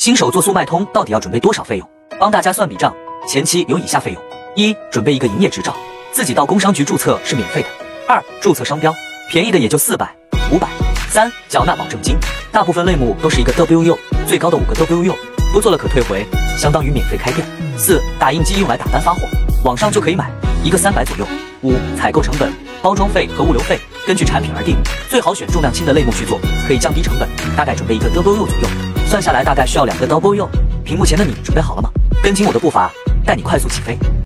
新手做速卖通到底要准备多少费用？帮大家算笔账，前期有以下费用：一、准备一个营业执照，自己到工商局注册是免费的；二、注册商标，便宜的也就四百、五百；三、缴纳保证金，大部分类目都是一个 WU，最高的五个 WU，不做了可退回，相当于免费开店；四、打印机用来打单发货，网上就可以买，一个三百左右；五、采购成本，包装费和物流费根据产品而定，最好选重量轻的类目去做，可以降低成本，大概准备一个 WU 左右，算下来大概需要两个 WU。屏幕前的你准备好了吗？跟紧我的步伐，带你快速起飞。